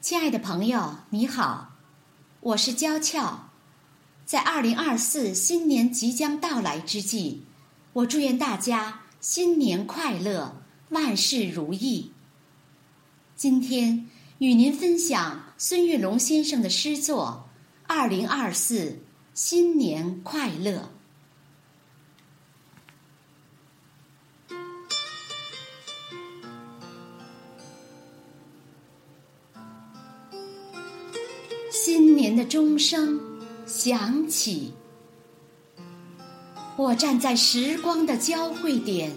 亲爱的朋友，你好，我是娇俏。在二零二四新年即将到来之际，我祝愿大家新年快乐，万事如意。今天与您分享孙玉龙先生的诗作《二零二四新年快乐》。新年的钟声响起，我站在时光的交汇点，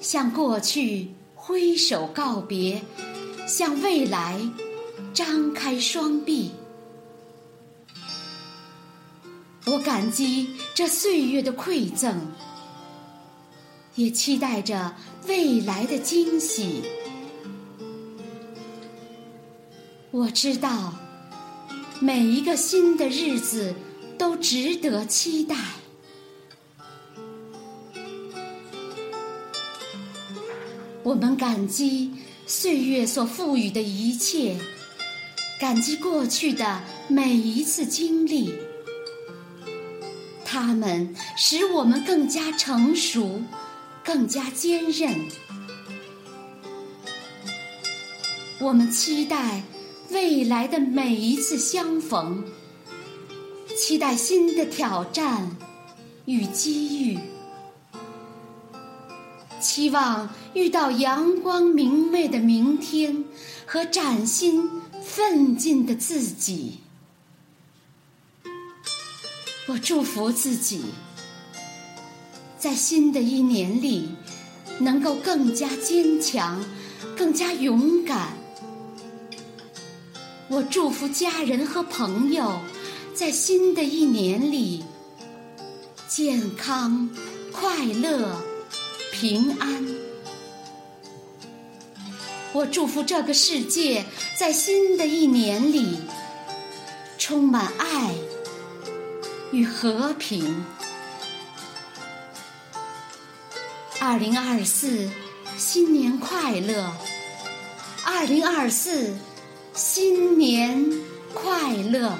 向过去挥手告别，向未来张开双臂。我感激这岁月的馈赠，也期待着未来的惊喜。我知道。每一个新的日子都值得期待。我们感激岁月所赋予的一切，感激过去的每一次经历，它们使我们更加成熟，更加坚韧。我们期待。未来的每一次相逢，期待新的挑战与机遇，期望遇到阳光明媚的明天和崭新奋进的自己。我祝福自己，在新的一年里能够更加坚强，更加勇敢。我祝福家人和朋友，在新的一年里健康、快乐、平安。我祝福这个世界，在新的一年里充满爱与和平。二零二四，新年快乐！二零二四。新年快乐！